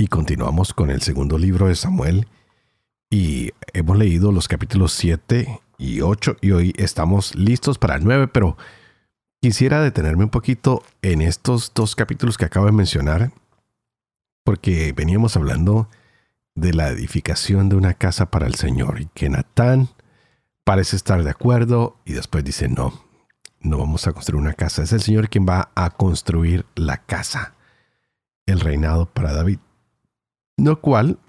Y continuamos con el segundo libro de Samuel y hemos leído los capítulos 7 y 8 y hoy estamos listos para el 9, pero quisiera detenerme un poquito en estos dos capítulos que acabo de mencionar porque veníamos hablando de la edificación de una casa para el Señor y que Natán parece estar de acuerdo y después dice no, no vamos a construir una casa, es el Señor quien va a construir la casa, el reinado para David. Lo cual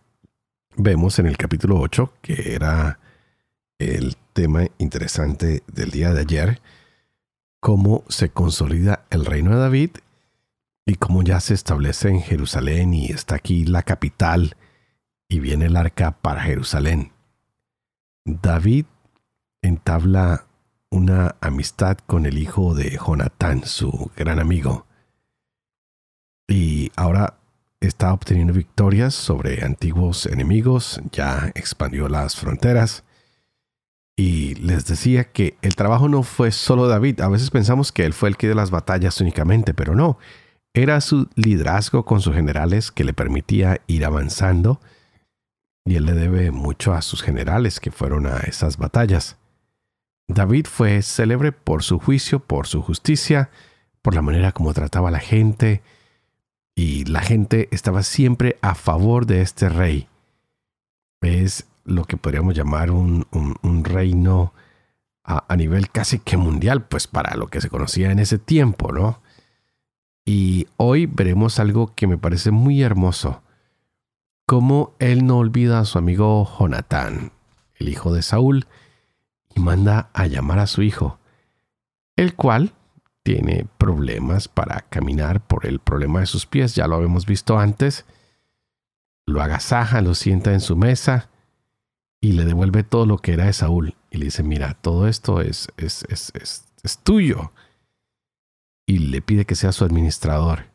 vemos en el capítulo 8, que era el tema interesante del día de ayer, cómo se consolida el reino de David y cómo ya se establece en Jerusalén y está aquí la capital y viene el arca para Jerusalén. David entabla una amistad con el hijo de Jonatán, su gran amigo. Y ahora está obteniendo victorias sobre antiguos enemigos, ya expandió las fronteras. Y les decía que el trabajo no fue solo David. A veces pensamos que él fue el que dio las batallas únicamente, pero no. Era su liderazgo con sus generales que le permitía ir avanzando. Y él le debe mucho a sus generales que fueron a esas batallas. David fue célebre por su juicio, por su justicia, por la manera como trataba a la gente, y la gente estaba siempre a favor de este rey. Es lo que podríamos llamar un, reino a, nivel casi que mundial, pues para lo que se conocía en ese tiempo, ¿no? Y hoy veremos algo que me parece muy hermoso, cómo él no olvida a su amigo Jonatán, el hijo de Saúl, y manda a llamar a su hijo, el cual tiene problemas para caminar por el problema de sus pies, ya lo habíamos visto antes. Lo agasaja, lo sienta en su mesa y le devuelve todo lo que era de Saúl. Y le dice, mira, todo esto es, es, es, es tuyo. Y le pide que sea su administrador.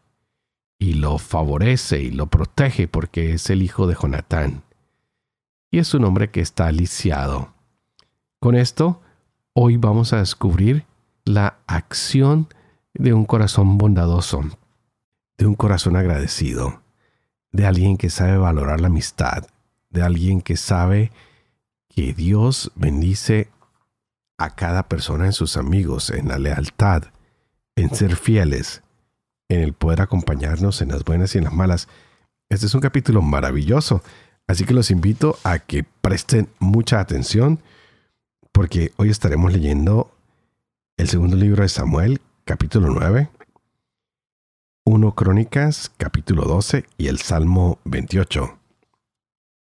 Y lo favorece y lo protege porque es el hijo de Jonatán. Y es un hombre que está lisiado. Con esto, hoy vamos a descubrir la acción de un corazón bondadoso, de un corazón agradecido, de alguien que sabe valorar la amistad, de alguien que sabe que Dios bendice a cada persona en sus amigos, en la lealtad, en ser fieles, en el poder acompañarnos en las buenas y en las malas. Este es un capítulo maravilloso, así que los invito a que presten mucha atención porque hoy estaremos leyendo el segundo libro de Samuel, capítulo 9, 1 Crónicas, capítulo 12 y el Salmo 28.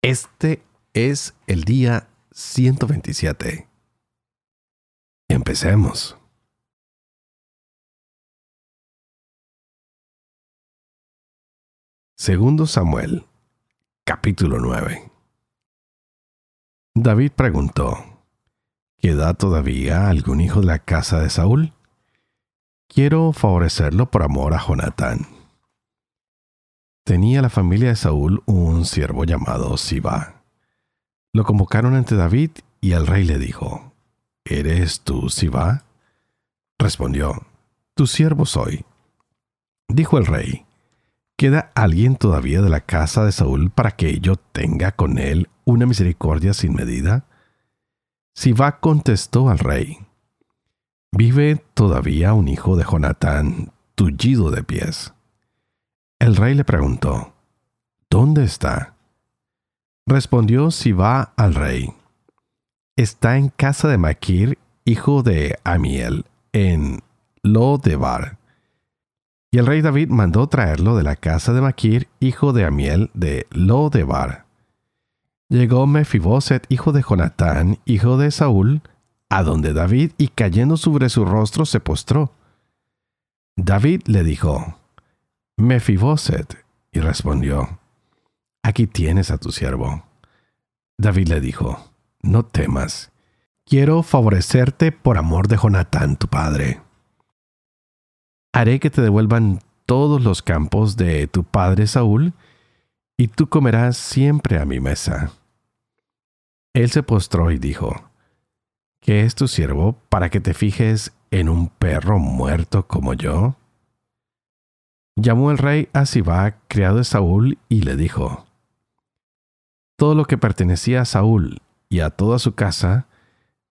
Este es el día 127. Empecemos. Segundo Samuel, capítulo 9. David preguntó, ¿Queda todavía algún hijo de la casa de Saúl? Quiero favorecerlo por amor a Jonatán. Tenía la familia de Saúl un siervo llamado Siba. Lo convocaron ante David y el rey le dijo, ¿Eres tú Siba? Respondió, Tu siervo soy. Dijo el rey, ¿queda alguien todavía de la casa de Saúl para que yo tenga con él una misericordia sin medida? Siba contestó al rey, Vive todavía un hijo de Jonatán, tullido de pies. El rey le preguntó, ¿Dónde está? Respondió Siba al rey, Está en casa de Maquir, hijo de Amiel, en Lodebar. Y el rey David mandó traerlo de la casa de Maquir, hijo de Amiel, de Lodebar llegó Mefiboset, hijo de Jonatán, hijo de Saúl, a donde David, y cayendo sobre su rostro se postró. David le dijo, Mefiboset, y respondió, aquí tienes a tu siervo. David le dijo, no temas, quiero favorecerte por amor de Jonatán tu padre. Haré que te devuelvan todos los campos de tu padre Saúl, y tú comerás siempre a mi mesa. Él se postró y dijo, ¿Qué es tu siervo para que te fijes en un perro muerto como yo? Llamó el rey a Sibá, criado de Saúl, y le dijo, Todo lo que pertenecía a Saúl y a toda su casa,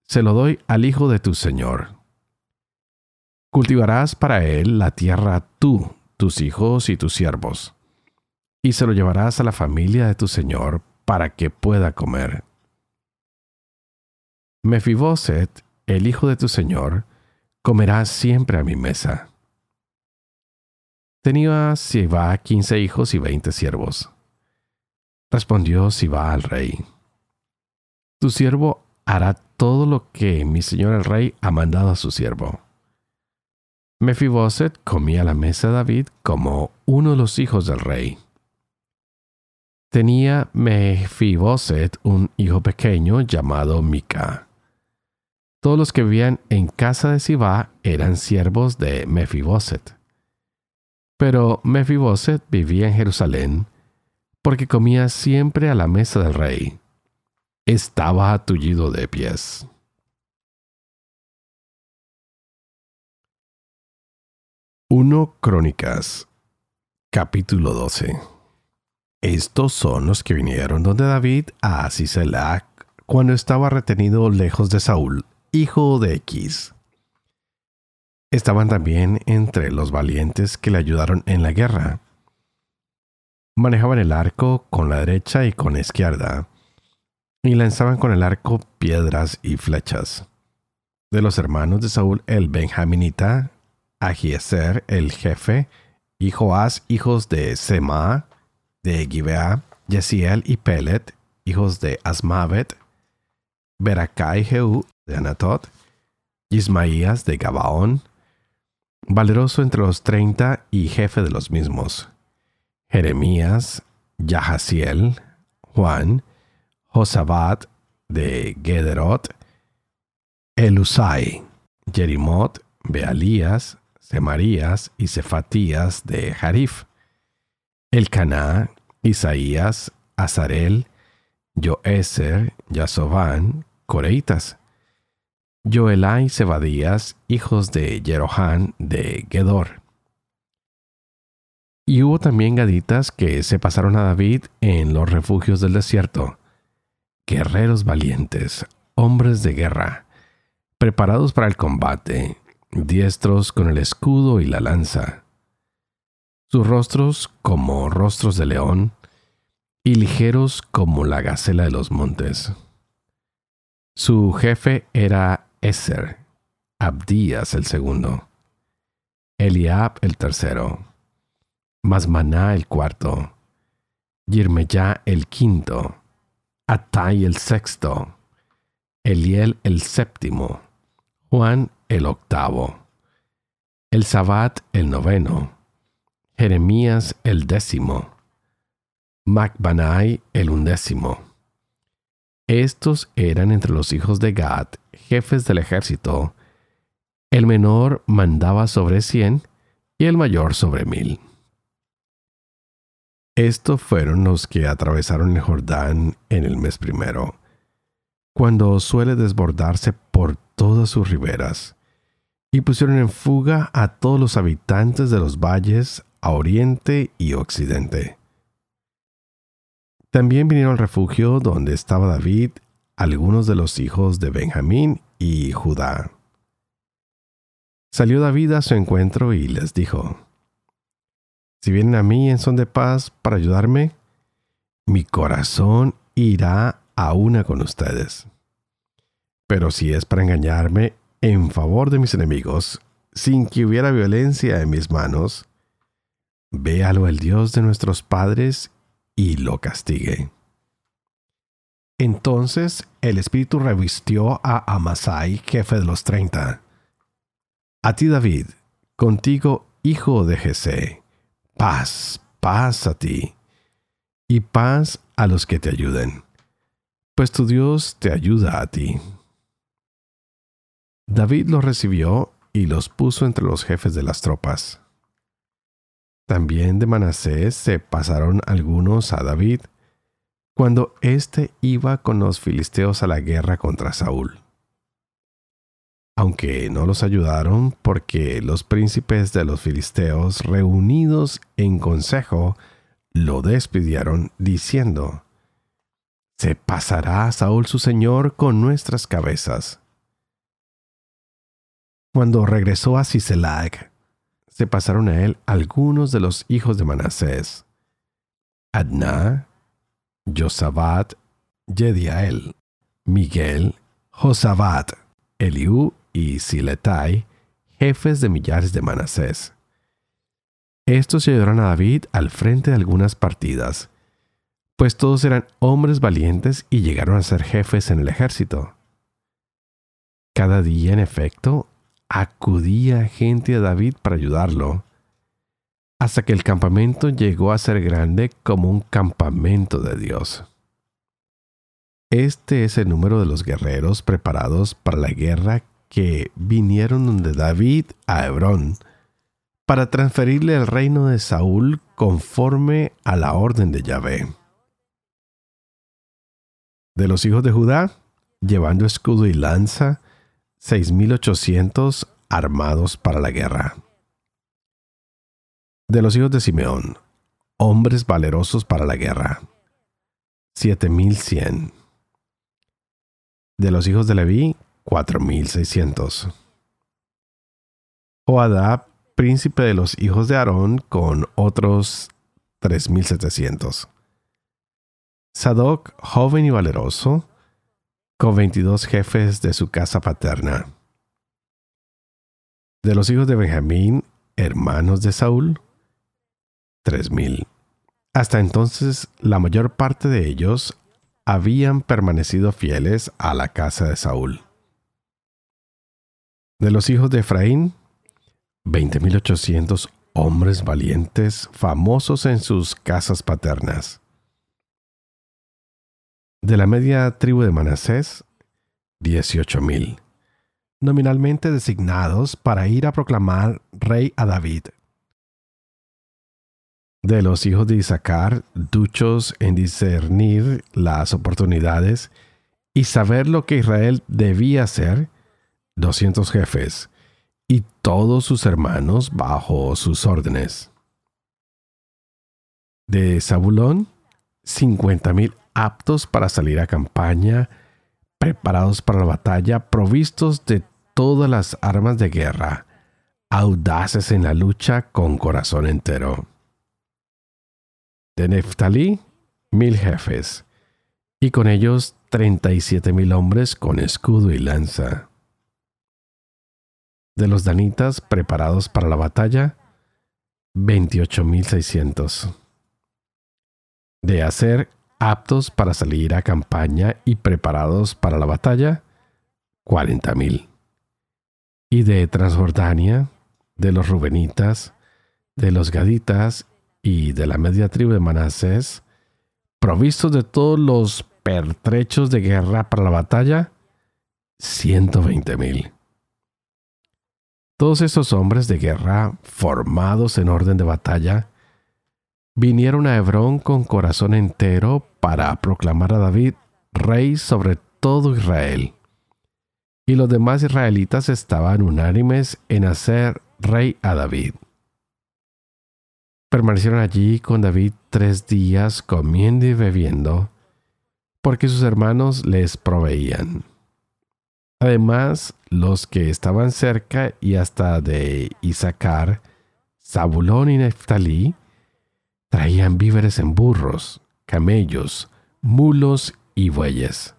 se lo doy al hijo de tu señor. Cultivarás para él la tierra tú, tus hijos y tus siervos, y se lo llevarás a la familia de tu señor para que pueda comer. Mefiboset, el hijo de tu señor, comerá siempre a mi mesa. Tenía Siba quince hijos y veinte siervos. Respondió Siba al rey: Tu siervo hará todo lo que mi señor el rey ha mandado a su siervo. Mefiboset comía la mesa de David como uno de los hijos del rey. Tenía Mefiboset un hijo pequeño llamado Mica. Todos los que vivían en casa de Sibá eran siervos de Mefiboset. Pero Mefiboset vivía en Jerusalén porque comía siempre a la mesa del rey. Estaba atullido de pies. Uno Crónicas, capítulo 12. Estos son los que vinieron donde David a Siselac cuando estaba retenido lejos de Saúl hijo de X. Estaban también entre los valientes que le ayudaron en la guerra. Manejaban el arco con la derecha y con la izquierda, y lanzaban con el arco piedras y flechas. De los hermanos de Saúl el Benjaminita, Agieser el jefe, y Joás, hijos de Sema, de Gibea, Yesiel y Pelet, hijos de Asmavet, Beracá y Jehú, de Anatot, Ismaías de Gabaón, valeroso entre los treinta y jefe de los mismos, Jeremías, Yahaziel, Juan, Josabat de Gederot, Elusai, Jerimot, Bealías, Semarías y Cefatías de Jarif, Elcaná, Isaías, Azarel, Joeser, Yasovan, Coreitas, Joelá y Zebadías, hijos de Jerohán de Gedor. Y hubo también gaditas que se pasaron a David en los refugios del desierto, guerreros valientes, hombres de guerra, preparados para el combate, diestros con el escudo y la lanza. Sus rostros como rostros de león, y ligeros como la gacela de los montes. Su jefe era Eser, Abdías el segundo, Eliab el tercero, Masmaná el cuarto, Yirmeyá el quinto, Atai el sexto, Eliel el séptimo, Juan el octavo, el Sabat el noveno, Jeremías el décimo, Macbanai el undécimo, estos eran entre los hijos de Gad, jefes del ejército. El menor mandaba sobre cien y el mayor sobre mil. Estos fueron los que atravesaron el Jordán en el mes primero, cuando suele desbordarse por todas sus riberas, y pusieron en fuga a todos los habitantes de los valles a oriente y occidente. También vinieron al refugio donde estaba David algunos de los hijos de Benjamín y Judá. Salió David a su encuentro y les dijo, Si vienen a mí en son de paz para ayudarme, mi corazón irá a una con ustedes. Pero si es para engañarme en favor de mis enemigos, sin que hubiera violencia en mis manos, véalo el Dios de nuestros padres y lo castigue. Entonces el Espíritu revistió a Amasai, jefe de los treinta. A ti, David, contigo, hijo de Jesé, paz, paz a ti. y paz a los que te ayuden, pues tu Dios te ayuda a ti. David los recibió y los puso entre los jefes de las tropas. También de Manasés se pasaron algunos a David, cuando éste iba con los filisteos a la guerra contra Saúl. Aunque no los ayudaron porque los príncipes de los filisteos reunidos en consejo lo despidieron diciendo, Se pasará Saúl su señor con nuestras cabezas. Cuando regresó a Siselag, se pasaron a él algunos de los hijos de Manasés, Adná, Josabat, Jediael, Miguel, Josabat, Eliú y Siletai, jefes de millares de Manasés. Estos llevaron a David al frente de algunas partidas, pues todos eran hombres valientes y llegaron a ser jefes en el ejército. Cada día, en efecto, acudía gente a David para ayudarlo, hasta que el campamento llegó a ser grande como un campamento de Dios. Este es el número de los guerreros preparados para la guerra que vinieron donde David a Hebrón para transferirle el reino de Saúl conforme a la orden de Yahvé. De los hijos de Judá, llevando escudo y lanza, 6.800 armados para la guerra. De los hijos de Simeón, hombres valerosos para la guerra, 7.100. De los hijos de Leví, 4.600. Joadab, príncipe de los hijos de Aarón, con otros 3.700. Sadoc, joven y valeroso, con 22 jefes de su casa paterna. De los hijos de Benjamín, hermanos de Saúl, 3.000. Hasta entonces la mayor parte de ellos habían permanecido fieles a la casa de Saúl. De los hijos de Efraín, 20.800 hombres valientes, famosos en sus casas paternas. De la media tribu de Manasés, 18.000, nominalmente designados para ir a proclamar rey a David. De los hijos de Isaacar, duchos en discernir las oportunidades y saber lo que Israel debía hacer, 200 jefes, y todos sus hermanos bajo sus órdenes. De Zabulón, 50.000 aptos para salir a campaña, preparados para la batalla, provistos de todas las armas de guerra, audaces en la lucha con corazón entero. De Neftalí, mil jefes, y con ellos treinta y siete mil hombres con escudo y lanza. De los danitas preparados para la batalla, veintiocho mil seiscientos. De hacer aptos para salir a campaña y preparados para la batalla, 40.000. Y de Transjordania, de los Rubenitas, de los Gaditas y de la media tribu de Manasés, provistos de todos los pertrechos de guerra para la batalla, 120.000. Todos esos hombres de guerra formados en orden de batalla, vinieron a Hebrón con corazón entero para proclamar a David rey sobre todo Israel. Y los demás israelitas estaban unánimes en hacer rey a David. Permanecieron allí con David tres días comiendo y bebiendo, porque sus hermanos les proveían. Además, los que estaban cerca y hasta de Isaacar, Zabulón y Neftalí, Traían víveres en burros, camellos, mulos y bueyes.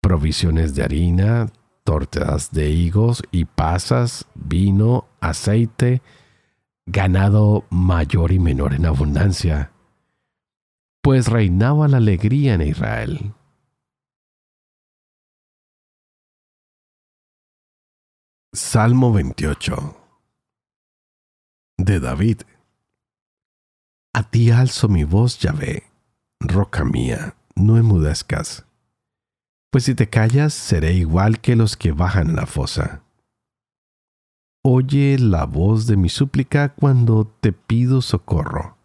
Provisiones de harina, tortas de higos y pasas, vino, aceite, ganado mayor y menor en abundancia, pues reinaba la alegría en Israel. Salmo 28 de David a ti alzo mi voz, Yahvé, roca mía, no enmudezcas. Pues si te callas, seré igual que los que bajan la fosa. Oye la voz de mi súplica cuando te pido socorro,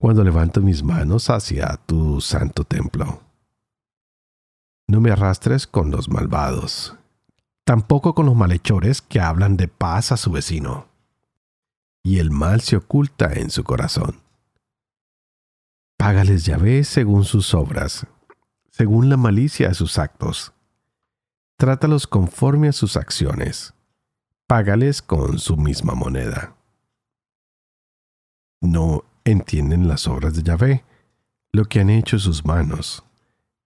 cuando levanto mis manos hacia tu santo templo. No me arrastres con los malvados, tampoco con los malhechores que hablan de paz a su vecino. Y el mal se oculta en su corazón. Págales Yahvé según sus obras, según la malicia de sus actos. Trátalos conforme a sus acciones págales con su misma moneda. No entienden las obras de Yahvé, lo que han hecho sus manos,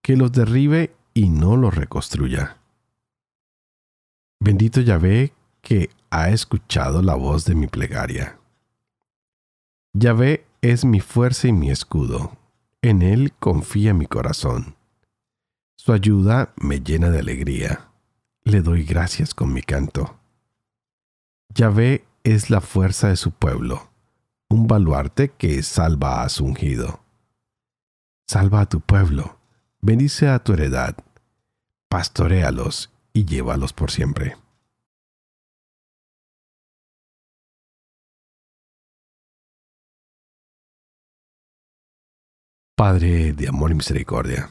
que los derribe y no los reconstruya. Bendito Yahvé que ha escuchado la voz de mi plegaria. Yahvé es mi fuerza y mi escudo, en él confía mi corazón. Su ayuda me llena de alegría, le doy gracias con mi canto. Yahvé es la fuerza de su pueblo, un baluarte que salva a su ungido. Salva a tu pueblo, bendice a tu heredad, pastoréalos y llévalos por siempre. Padre de amor y misericordia,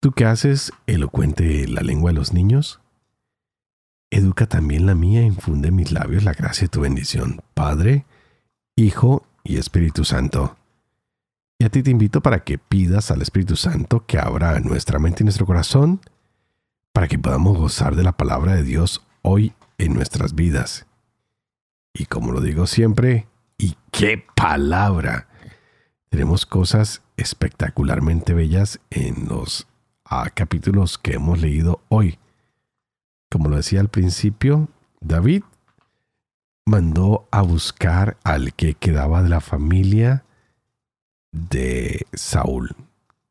¿tú qué haces elocuente la lengua de los niños? educa también la mía, infunde en mis labios la gracia de tu bendición, Padre, Hijo y Espíritu Santo. Y a ti te invito para que pidas al Espíritu Santo que abra nuestra mente y nuestro corazón para que podamos gozar de la palabra de Dios hoy en nuestras vidas. Y como lo digo siempre, ¿y qué palabra? Tenemos cosas espectacularmente bellas en los capítulos que hemos leído hoy como lo decía al principio, David mandó a buscar al que quedaba de la familia de Saúl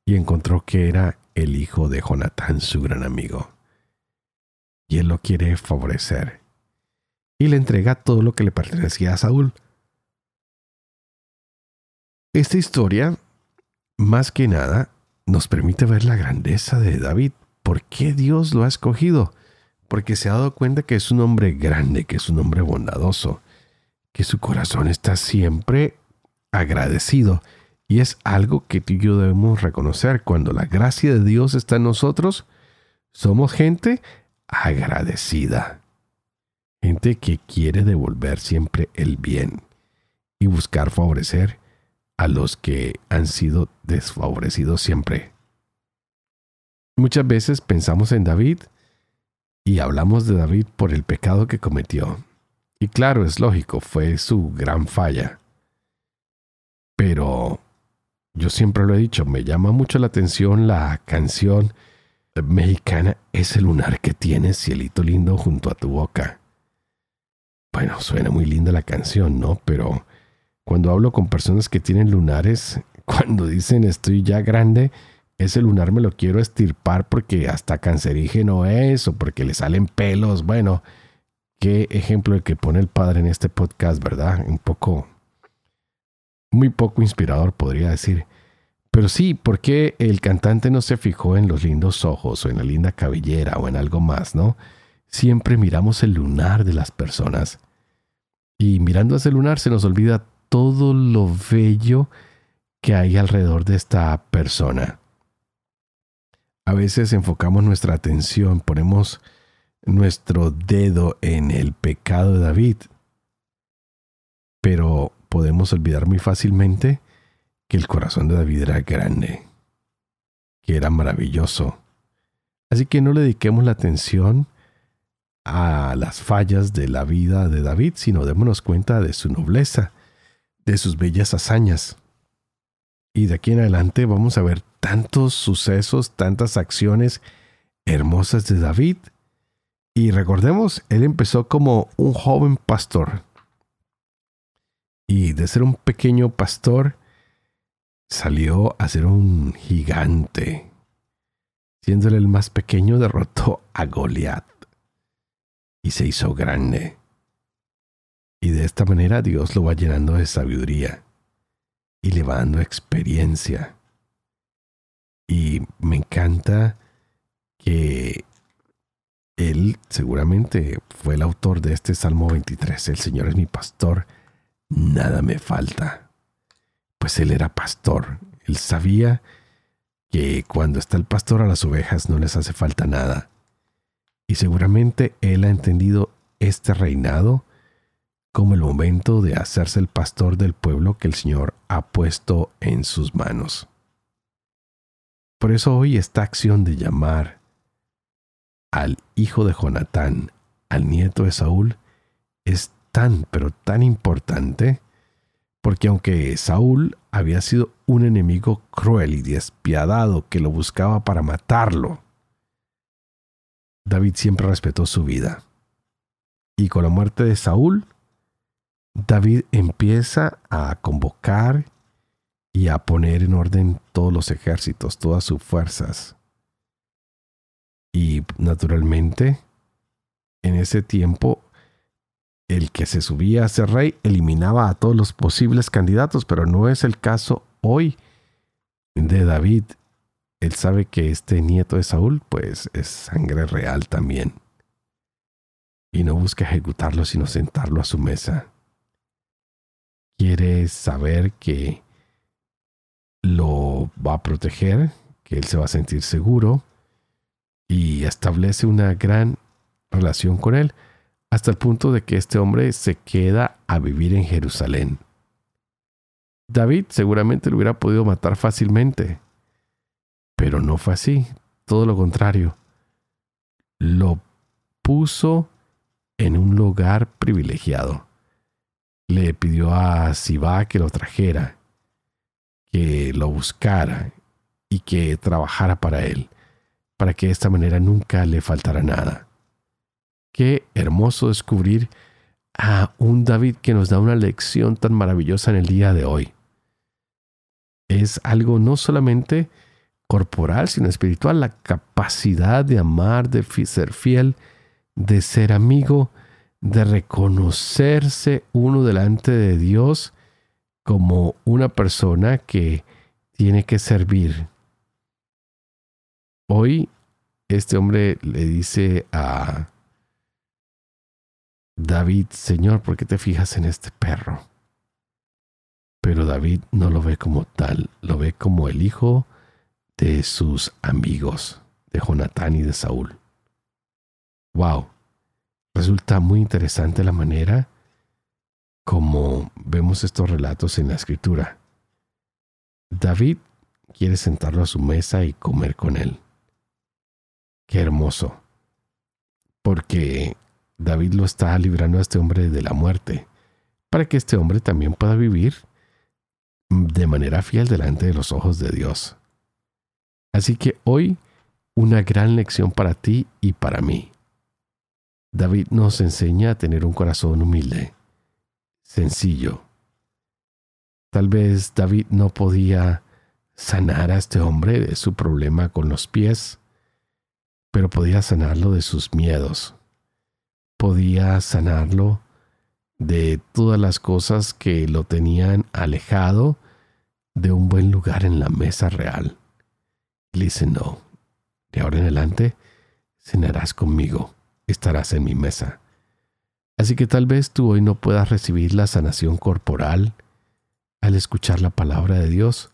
y encontró que era el hijo de Jonatán, su gran amigo. Y él lo quiere favorecer y le entrega todo lo que le pertenecía a Saúl. Esta historia, más que nada, nos permite ver la grandeza de David. ¿Por qué Dios lo ha escogido? porque se ha dado cuenta que es un hombre grande, que es un hombre bondadoso, que su corazón está siempre agradecido. Y es algo que tú y yo debemos reconocer. Cuando la gracia de Dios está en nosotros, somos gente agradecida. Gente que quiere devolver siempre el bien y buscar favorecer a los que han sido desfavorecidos siempre. Muchas veces pensamos en David y hablamos de David por el pecado que cometió. Y claro, es lógico, fue su gran falla. Pero yo siempre lo he dicho, me llama mucho la atención la canción mexicana Ese lunar que tienes, cielito lindo, junto a tu boca. Bueno, suena muy linda la canción, ¿no? Pero cuando hablo con personas que tienen lunares, cuando dicen estoy ya grande, ese lunar me lo quiero estirpar porque hasta cancerígeno es o porque le salen pelos. Bueno, qué ejemplo el que pone el padre en este podcast, ¿verdad? Un poco, muy poco inspirador podría decir. Pero sí, ¿por qué el cantante no se fijó en los lindos ojos o en la linda cabellera o en algo más, no? Siempre miramos el lunar de las personas. Y mirando ese lunar se nos olvida todo lo bello que hay alrededor de esta persona. A veces enfocamos nuestra atención, ponemos nuestro dedo en el pecado de David, pero podemos olvidar muy fácilmente que el corazón de David era grande, que era maravilloso. Así que no le dediquemos la atención a las fallas de la vida de David, sino démonos cuenta de su nobleza, de sus bellas hazañas. Y de aquí en adelante vamos a ver tantos sucesos, tantas acciones hermosas de David. Y recordemos, él empezó como un joven pastor. Y de ser un pequeño pastor, salió a ser un gigante. Siéndole el más pequeño, derrotó a Goliat. Y se hizo grande. Y de esta manera Dios lo va llenando de sabiduría. y le va dando experiencia. Y me encanta que él seguramente fue el autor de este Salmo 23. El Señor es mi pastor, nada me falta. Pues él era pastor. Él sabía que cuando está el pastor a las ovejas no les hace falta nada. Y seguramente él ha entendido este reinado como el momento de hacerse el pastor del pueblo que el Señor ha puesto en sus manos. Por eso hoy esta acción de llamar al hijo de Jonatán, al nieto de Saúl, es tan, pero tan importante, porque aunque Saúl había sido un enemigo cruel y despiadado que lo buscaba para matarlo, David siempre respetó su vida. Y con la muerte de Saúl, David empieza a convocar y a poner en orden todos los ejércitos, todas sus fuerzas. Y naturalmente, en ese tiempo, el que se subía a ser rey eliminaba a todos los posibles candidatos, pero no es el caso hoy de David. Él sabe que este nieto de Saúl, pues es sangre real también. Y no busca ejecutarlo, sino sentarlo a su mesa. Quiere saber que lo va a proteger, que él se va a sentir seguro y establece una gran relación con él, hasta el punto de que este hombre se queda a vivir en Jerusalén. David seguramente lo hubiera podido matar fácilmente, pero no fue así, todo lo contrario. Lo puso en un lugar privilegiado. Le pidió a Sibá que lo trajera, que lo buscara y que trabajara para él para que de esta manera nunca le faltara nada. Qué hermoso descubrir a un David que nos da una lección tan maravillosa en el día de hoy. Es algo no solamente corporal, sino espiritual, la capacidad de amar, de ser fiel, de ser amigo, de reconocerse uno delante de Dios como una persona que tiene que servir, Hoy este hombre le dice a David, Señor, ¿por qué te fijas en este perro? Pero David no lo ve como tal, lo ve como el hijo de sus amigos, de Jonatán y de Saúl. Wow, resulta muy interesante la manera como vemos estos relatos en la escritura. David quiere sentarlo a su mesa y comer con él. Qué hermoso. Porque David lo está librando a este hombre de la muerte, para que este hombre también pueda vivir de manera fiel delante de los ojos de Dios. Así que hoy una gran lección para ti y para mí. David nos enseña a tener un corazón humilde, sencillo. Tal vez David no podía sanar a este hombre de su problema con los pies, pero podía sanarlo de sus miedos. Podía sanarlo de todas las cosas que lo tenían alejado de un buen lugar en la mesa real. le dice, no, de ahora en adelante cenarás conmigo, estarás en mi mesa. Así que tal vez tú hoy no puedas recibir la sanación corporal al escuchar la palabra de Dios,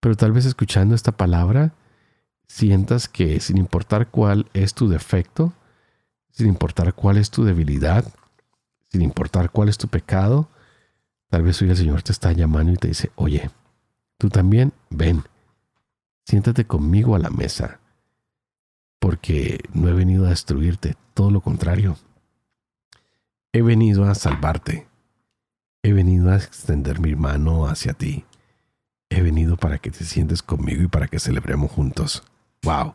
pero tal vez escuchando esta palabra sientas que sin importar cuál es tu defecto, sin importar cuál es tu debilidad, sin importar cuál es tu pecado, tal vez hoy el Señor te está llamando y te dice, oye, tú también ven, siéntate conmigo a la mesa, porque no he venido a destruirte, todo lo contrario. He venido a salvarte. He venido a extender mi mano hacia ti. He venido para que te sientes conmigo y para que celebremos juntos. Wow,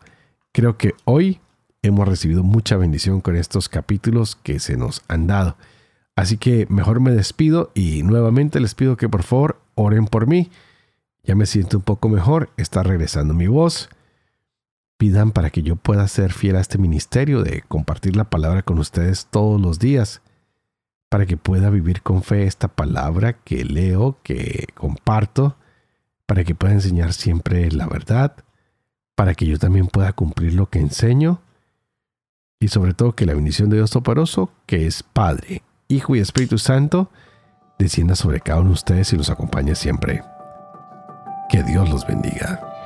creo que hoy hemos recibido mucha bendición con estos capítulos que se nos han dado. Así que mejor me despido y nuevamente les pido que por favor oren por mí. Ya me siento un poco mejor, está regresando mi voz. Pidan para que yo pueda ser fiel a este ministerio de compartir la palabra con ustedes todos los días. para que pueda vivir con fe esta palabra que leo, que comparto, para que pueda enseñar siempre la verdad, para que yo también pueda cumplir lo que enseño y sobre todo que la bendición de Dios Toporoso, que es Padre, Hijo y Espíritu Santo, descienda sobre cada uno de ustedes y los acompañe siempre. Que Dios los bendiga.